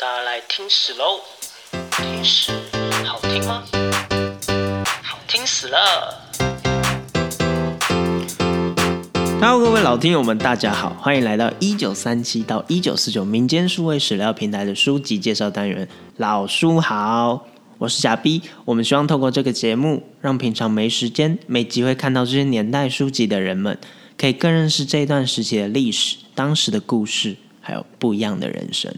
大家来听史喽！听史好听吗？好听死了！Hello，各位老听友们，大家好，欢迎来到一九三七到一九四九民间数位史料平台的书籍介绍单元。老书好，我是贾 B。我们希望透过这个节目，让平常没时间、没机会看到这些年代书籍的人们，可以更认识这一段时期的历史、当时的故事。还有不一样的人生。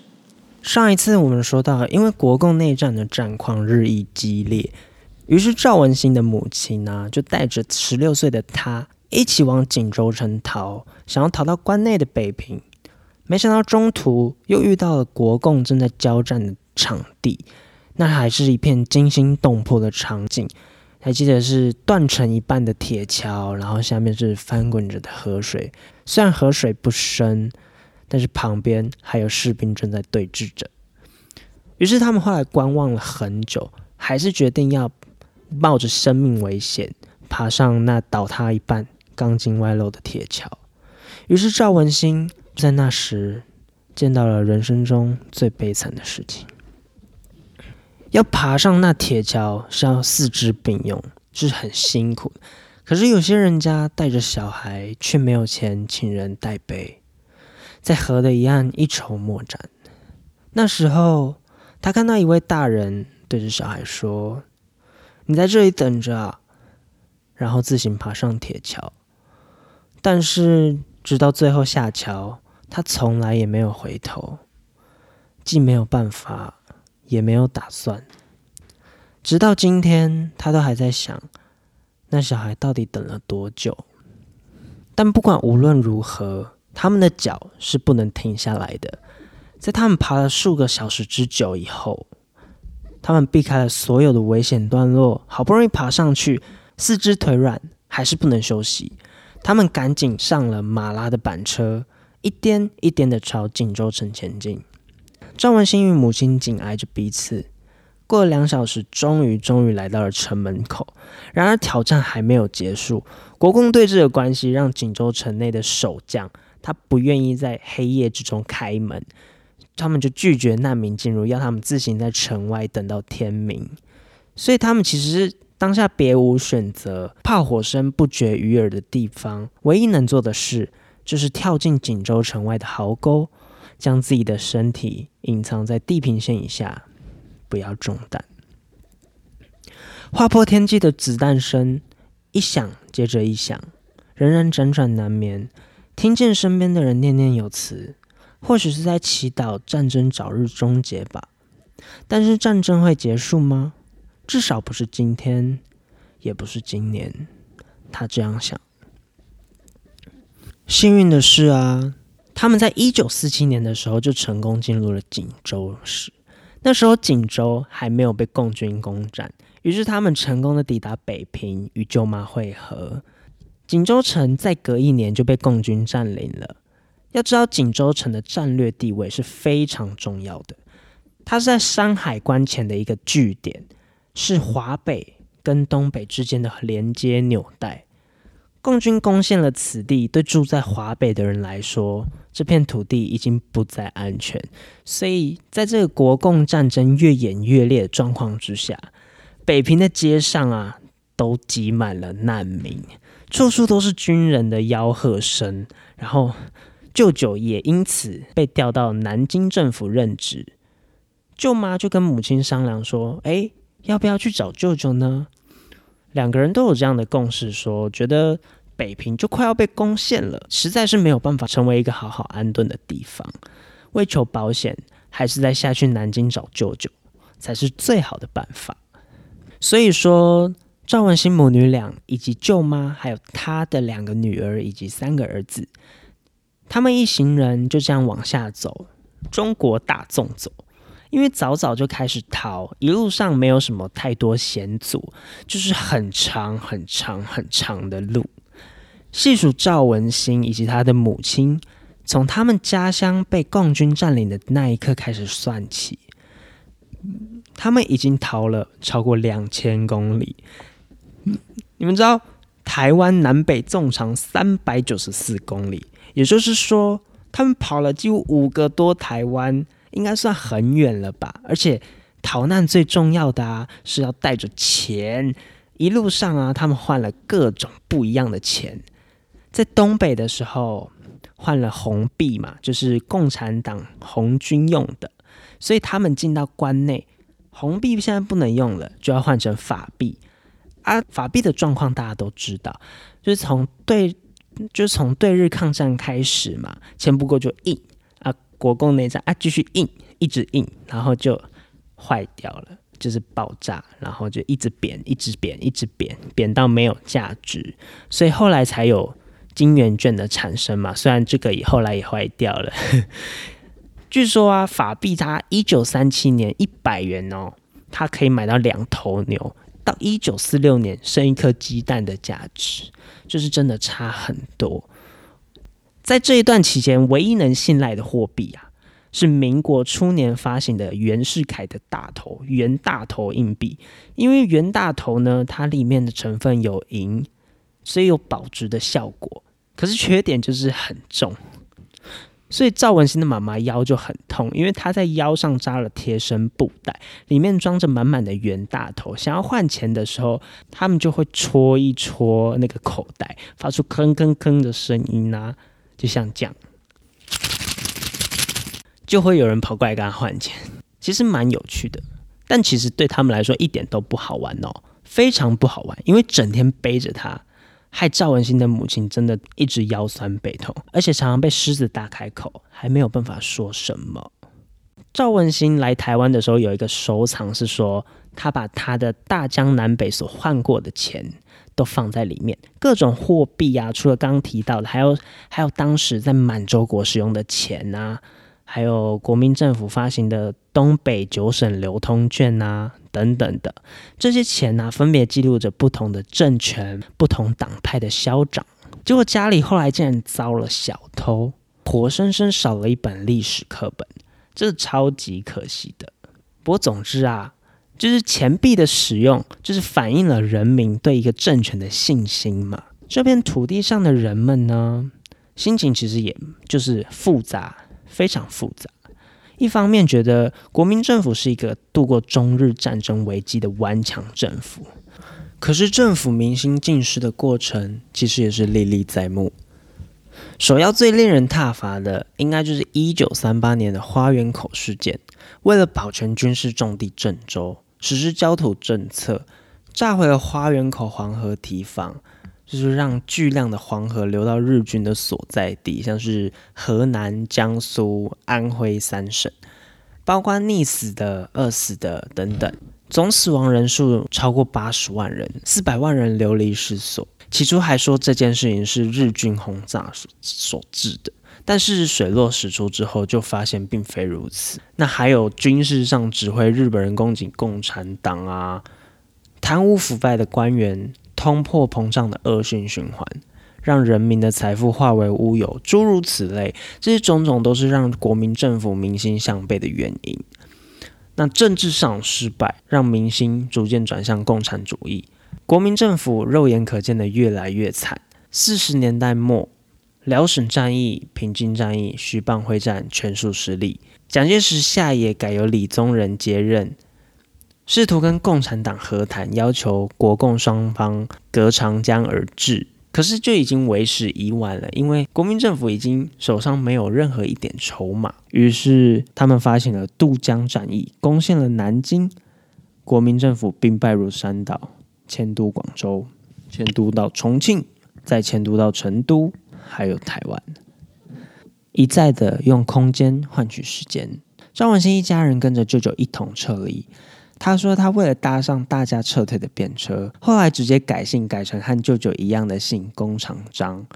上一次我们说到，因为国共内战的战况日益激烈，于是赵文新的母亲呢，就带着十六岁的他一起往锦州城逃，想要逃到关内的北平。没想到中途又遇到了国共正在交战的场地，那还是一片惊心动魄的场景。还记得是断成一半的铁桥，然后下面是翻滚着的河水，虽然河水不深。但是旁边还有士兵正在对峙着，于是他们后来观望了很久，还是决定要冒着生命危险爬上那倒塌一半、钢筋外露的铁桥。于是赵文新在那时见到了人生中最悲惨的事情：要爬上那铁桥是要四肢并用，是很辛苦。可是有些人家带着小孩，却没有钱请人代背。在河的一岸一筹莫展。那时候，他看到一位大人对着小孩说：“你在这里等着啊。”然后自行爬上铁桥。但是，直到最后下桥，他从来也没有回头，既没有办法，也没有打算。直到今天，他都还在想，那小孩到底等了多久？但不管无论如何。他们的脚是不能停下来的，在他们爬了数个小时之久以后，他们避开了所有的危险段落，好不容易爬上去，四肢腿软，还是不能休息。他们赶紧上了马拉的板车，一颠一颠的朝锦州城前进。赵文兴与母亲紧挨着彼此，过了两小时，终于终于来到了城门口。然而挑战还没有结束，国共对峙的关系让锦州城内的守将。他不愿意在黑夜之中开门，他们就拒绝难民进入，要他们自行在城外等到天明。所以他们其实当下别无选择，炮火声不绝于耳的地方，唯一能做的事就是跳进锦州城外的壕沟，将自己的身体隐藏在地平线以下，不要中弹。划破天际的子弹声一响接着一响，人人辗转难眠。听见身边的人念念有词，或许是在祈祷战争早日终结吧。但是战争会结束吗？至少不是今天，也不是今年。他这样想。幸运的是啊，他们在一九四七年的时候就成功进入了锦州市。那时候锦州还没有被共军攻占，于是他们成功的抵达北平，与舅妈会合。锦州城再隔一年就被共军占领了。要知道，锦州城的战略地位是非常重要的，它是在山海关前的一个据点，是华北跟东北之间的连接纽带。共军攻陷了此地，对住在华北的人来说，这片土地已经不再安全。所以，在这个国共战争越演越烈的状况之下，北平的街上啊，都挤满了难民。处处都是军人的吆喝声，然后舅舅也因此被调到南京政府任职。舅妈就跟母亲商量说：“哎，要不要去找舅舅呢？”两个人都有这样的共识，说觉得北平就快要被攻陷了，实在是没有办法成为一个好好安顿的地方。为求保险，还是再下去南京找舅舅才是最好的办法。所以说。赵文新母女俩以及舅妈，还有她的两个女儿以及三个儿子，他们一行人就这样往下走，中国大纵走。因为早早就开始逃，一路上没有什么太多险阻，就是很长很长很长的路。细数赵文新以及他的母亲，从他们家乡被共军占领的那一刻开始算起，他们已经逃了超过两千公里。你们知道台湾南北纵长三百九十四公里，也就是说，他们跑了几乎五个多台湾，应该算很远了吧？而且逃难最重要的啊，是要带着钱。一路上啊，他们换了各种不一样的钱。在东北的时候，换了红币嘛，就是共产党红军用的，所以他们进到关内，红币现在不能用了，就要换成法币。啊，法币的状况大家都知道，就是从对，就是从对日抗战开始嘛，钱不够就印啊，国共内战啊，继续印，一直印，然后就坏掉了。就是爆炸，然后就一直贬，一直贬，一直贬，贬到没有价值，所以后来才有金元券的产生嘛。虽然这个也后来也坏掉了。据说啊，法币它一九三七年一百元哦，它可以买到两头牛；到一九四六年生一颗鸡蛋的价值，就是真的差很多。在这一段期间，唯一能信赖的货币啊。是民国初年发行的袁世凯的大头袁大头硬币，因为袁大头呢，它里面的成分有银，所以有保值的效果。可是缺点就是很重，所以赵文新的妈妈腰就很痛，因为她在腰上扎了贴身布袋，里面装着满满的圆大头。想要换钱的时候，他们就会戳一戳那个口袋，发出吭吭吭的声音啊，就像这样。就会有人跑过来跟他换钱，其实蛮有趣的，但其实对他们来说一点都不好玩哦，非常不好玩，因为整天背着他，害赵文新的母亲真的一直腰酸背痛，而且常常被狮子大开口，还没有办法说什么。赵文新来台湾的时候有一个收藏，是说他把他的大江南北所换过的钱都放在里面，各种货币啊，除了刚刚提到的，还有还有当时在满洲国使用的钱啊。还有国民政府发行的东北九省流通券啊，等等的这些钱呢，分别记录着不同的政权、不同党派的消长。结果家里后来竟然遭了小偷，活生生少了一本历史课本，这是超级可惜的。不过总之啊，就是钱币的使用，就是反映了人民对一个政权的信心嘛。这片土地上的人们呢，心情其实也就是复杂。非常复杂，一方面觉得国民政府是一个度过中日战争危机的顽强政府，可是政府民心尽失的过程其实也是历历在目。首要最令人挞伐的，应该就是一九三八年的花园口事件。为了保全军事重地郑州，实施焦土政策，炸毁了花园口黄河堤防。就是让巨量的黄河流到日军的所在地，像是河南、江苏、安徽三省，包括溺死的、饿死的等等，总死亡人数超过八十万人，四百万人流离失所。起初还说这件事情是日军轰炸所所致的，但是水落石出之后，就发现并非如此。那还有军事上指挥日本人攻击共产党啊，贪污腐败的官员。通货膨胀的恶性循环，让人民的财富化为乌有，诸如此类，这些种种都是让国民政府民心向背的原因。那政治上失败，让民心逐渐转向共产主义，国民政府肉眼可见的越来越惨。四十年代末，辽沈战役、平津战役、徐蚌会战全数失利，蒋介石下野改由李宗仁接任。试图跟共产党和谈，要求国共双方隔长江而治，可是就已经为时已晚了，因为国民政府已经手上没有任何一点筹码。于是他们发起了渡江战役，攻陷了南京，国民政府兵败如山倒，迁都广州，迁都到重庆，再迁都到成都，还有台湾，一再的用空间换取时间。张文新一家人跟着舅舅一同撤离。他说：“他为了搭上大家撤退的便车，后来直接改姓，改成和舅舅一样的姓工厂张。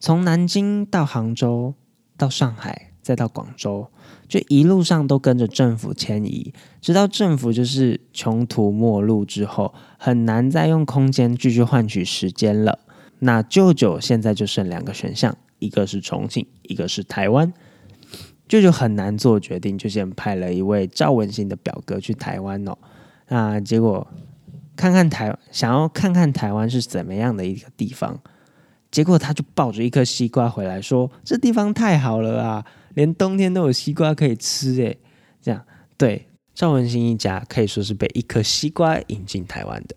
从南京到杭州，到上海，再到广州，就一路上都跟着政府迁移，直到政府就是穷途末路之后，很难再用空间继续换取时间了。那舅舅现在就剩两个选项，一个是重庆，一个是台湾。”舅舅很难做决定，就先派了一位赵文新的表哥去台湾哦。那结果看看台，想要看看台湾是怎么样的一个地方。结果他就抱着一颗西瓜回来，说：“这地方太好了啊，连冬天都有西瓜可以吃。”诶。这样对赵文新一家可以说是被一颗西瓜引进台湾的。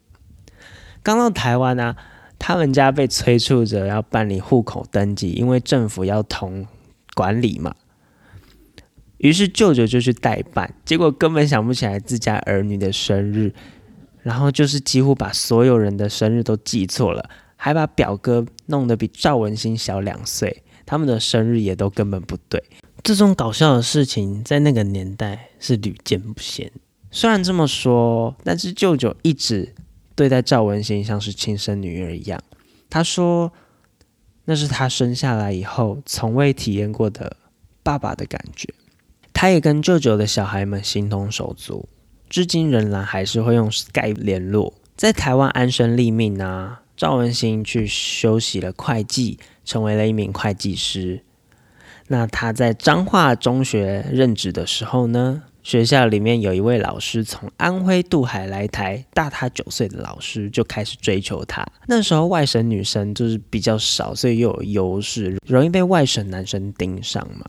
刚到台湾呢，他们家被催促着要办理户口登记，因为政府要同管理嘛。于是舅舅就去代办，结果根本想不起来自家儿女的生日，然后就是几乎把所有人的生日都记错了，还把表哥弄得比赵文新小两岁，他们的生日也都根本不对。这种搞笑的事情在那个年代是屡见不鲜。虽然这么说，但是舅舅一直对待赵文新像是亲生女儿一样。他说，那是他生下来以后从未体验过的爸爸的感觉。他也跟舅舅的小孩们形同手足，至今仍然还是会用 Skype 联络。在台湾安身立命啊，赵文兴去修习了会计，成为了一名会计师。那他在彰化中学任职的时候呢，学校里面有一位老师从安徽渡海来台，大他九岁的老师就开始追求他。那时候外省女生就是比较少，所以又有优势，容易被外省男生盯上嘛。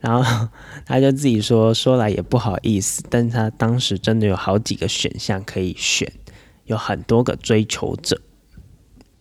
然后 他就自己说，说来也不好意思，但是他当时真的有好几个选项可以选，有很多个追求者。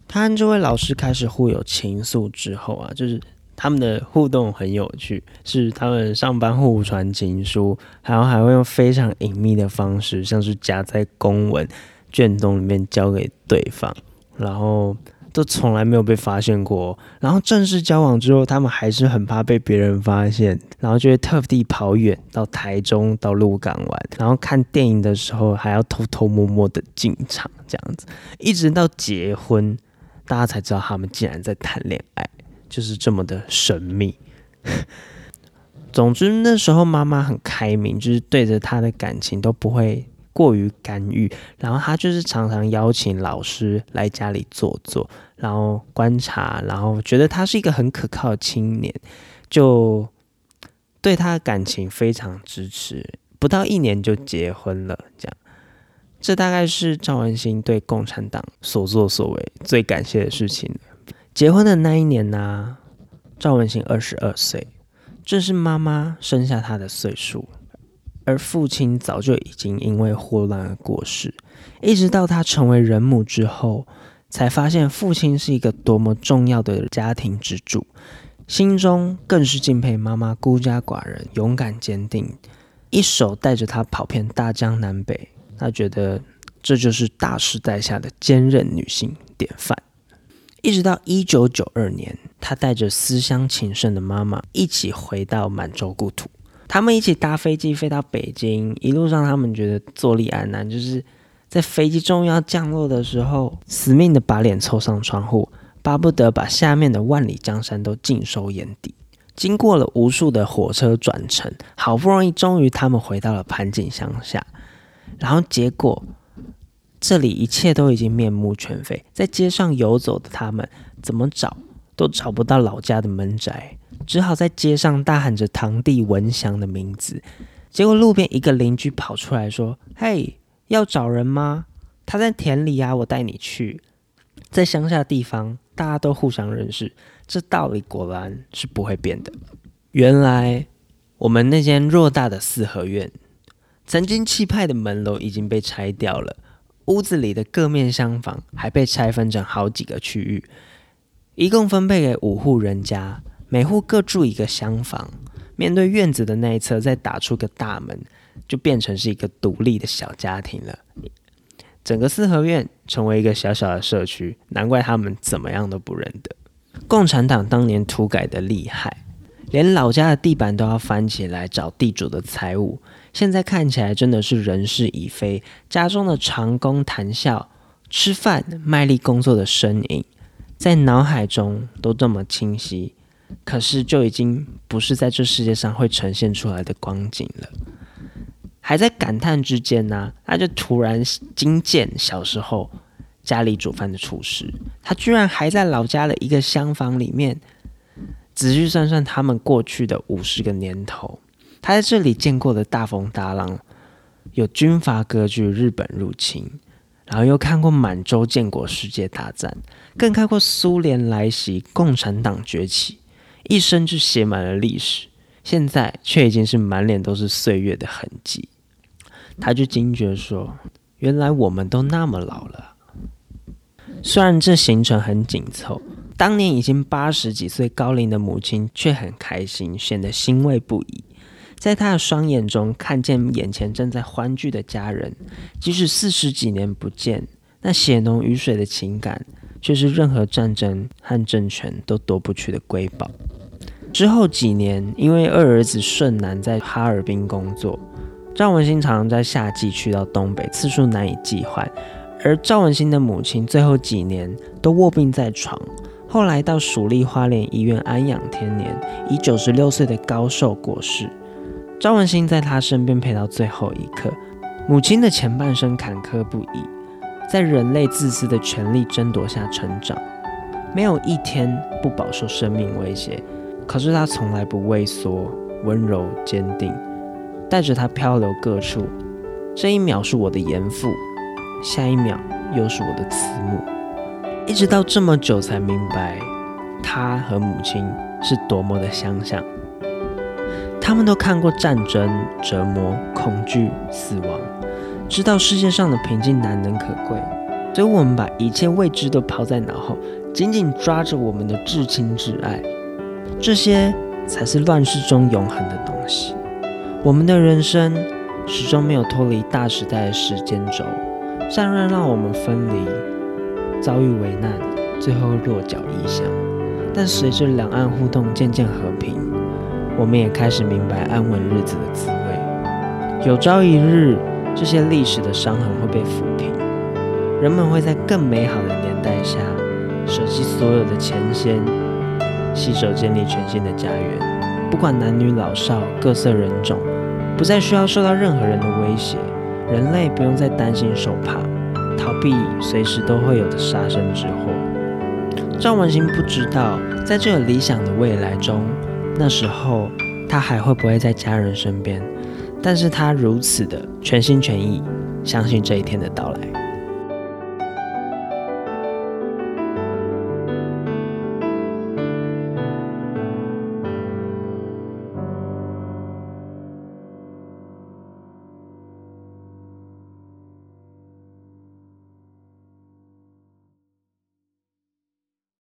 他和这位老师开始互有情愫之后啊，就是他们的互动很有趣，是他们上班互传情书，然后还会用非常隐秘的方式，像是夹在公文卷宗里面交给对方，然后。都从来没有被发现过，然后正式交往之后，他们还是很怕被别人发现，然后就会特地跑远到台中到鹿港玩，然后看电影的时候还要偷偷摸摸的进场，这样子，一直到结婚，大家才知道他们竟然在谈恋爱，就是这么的神秘。总之那时候妈妈很开明，就是对着他的感情都不会。过于干预，然后他就是常常邀请老师来家里坐坐，然后观察，然后觉得他是一个很可靠的青年，就对他的感情非常支持，不到一年就结婚了。这样，这大概是赵文新对共产党所作所为最感谢的事情。结婚的那一年呢，赵文新二十二岁，正是妈妈生下他的岁数。而父亲早就已经因为霍乱而过世，一直到他成为人母之后，才发现父亲是一个多么重要的家庭支柱，心中更是敬佩妈妈孤家寡人、勇敢坚定，一手带着他跑遍大江南北。他觉得这就是大时代下的坚韧女性典范。一直到一九九二年，他带着思乡情深的妈妈一起回到满洲故土。他们一起搭飞机飞到北京，一路上他们觉得坐立安难，就是在飞机终于要降落的时候，死命的把脸凑上窗户，巴不得把下面的万里江山都尽收眼底。经过了无数的火车转乘，好不容易终于他们回到了盘锦乡下，然后结果这里一切都已经面目全非，在街上游走的他们怎么找都找不到老家的门宅。只好在街上大喊着堂弟文祥的名字，结果路边一个邻居跑出来说：“嘿，要找人吗？他在田里啊，我带你去。”在乡下地方，大家都互相认识，这道理果然是不会变的。原来我们那间偌大的四合院，曾经气派的门楼已经被拆掉了，屋子里的各面厢房还被拆分成好几个区域，一共分配给五户人家。每户各住一个厢房，面对院子的那一侧再打出个大门，就变成是一个独立的小家庭了。整个四合院成为一个小小的社区，难怪他们怎么样都不认得。共产党当年土改的厉害，连老家的地板都要翻起来找地主的财物。现在看起来真的是人事已非，家中的长工谈笑、吃饭、卖力工作的身影，在脑海中都这么清晰。可是就已经不是在这世界上会呈现出来的光景了。还在感叹之间呢，他就突然惊见小时候家里煮饭的厨师，他居然还在老家的一个厢房里面。仔细算算他们过去的五十个年头，他在这里见过的大风大浪，有军阀割据、日本入侵，然后又看过满洲建国世界大战，更看过苏联来袭、共产党崛起。一生就写满了历史，现在却已经是满脸都是岁月的痕迹。他就惊觉说：“原来我们都那么老了。”虽然这行程很紧凑，当年已经八十几岁高龄的母亲却很开心，显得欣慰不已。在他的双眼中，看见眼前正在欢聚的家人，即使四十几年不见，那血浓于水的情感，却是任何战争和政权都夺不去的瑰宝。之后几年，因为二儿子顺南在哈尔滨工作，赵文新常常在夏季去到东北，次数难以计换。而赵文新的母亲最后几年都卧病在床，后来到蜀立花莲医院安养天年，以九十六岁的高寿过世。赵文新在他身边陪到最后一刻。母亲的前半生坎坷不已，在人类自私的权力争夺下成长，没有一天不饱受生命威胁。可是他从来不畏缩，温柔坚定，带着他漂流各处。这一秒是我的严父，下一秒又是我的慈母。一直到这么久才明白，他和母亲是多么的相像。他们都看过战争、折磨、恐惧、死亡，知道世界上的平静难能可贵，所以我们把一切未知都抛在脑后，紧紧抓着我们的至亲至爱。这些才是乱世中永恒的东西。我们的人生始终没有脱离大时代的时间轴，战乱让我们分离，遭遇危难，最后落脚异乡。但随着两岸互动渐渐和平，我们也开始明白安稳日子的滋味。有朝一日，这些历史的伤痕会被抚平，人们会在更美好的年代下，舍弃所有的前嫌。携手建立全新的家园，不管男女老少、各色人种，不再需要受到任何人的威胁。人类不用再担心受怕，逃避随时都会有的杀身之祸。赵文新不知道，在这个理想的未来中，那时候他还会不会在家人身边，但是他如此的全心全意相信这一天的到来。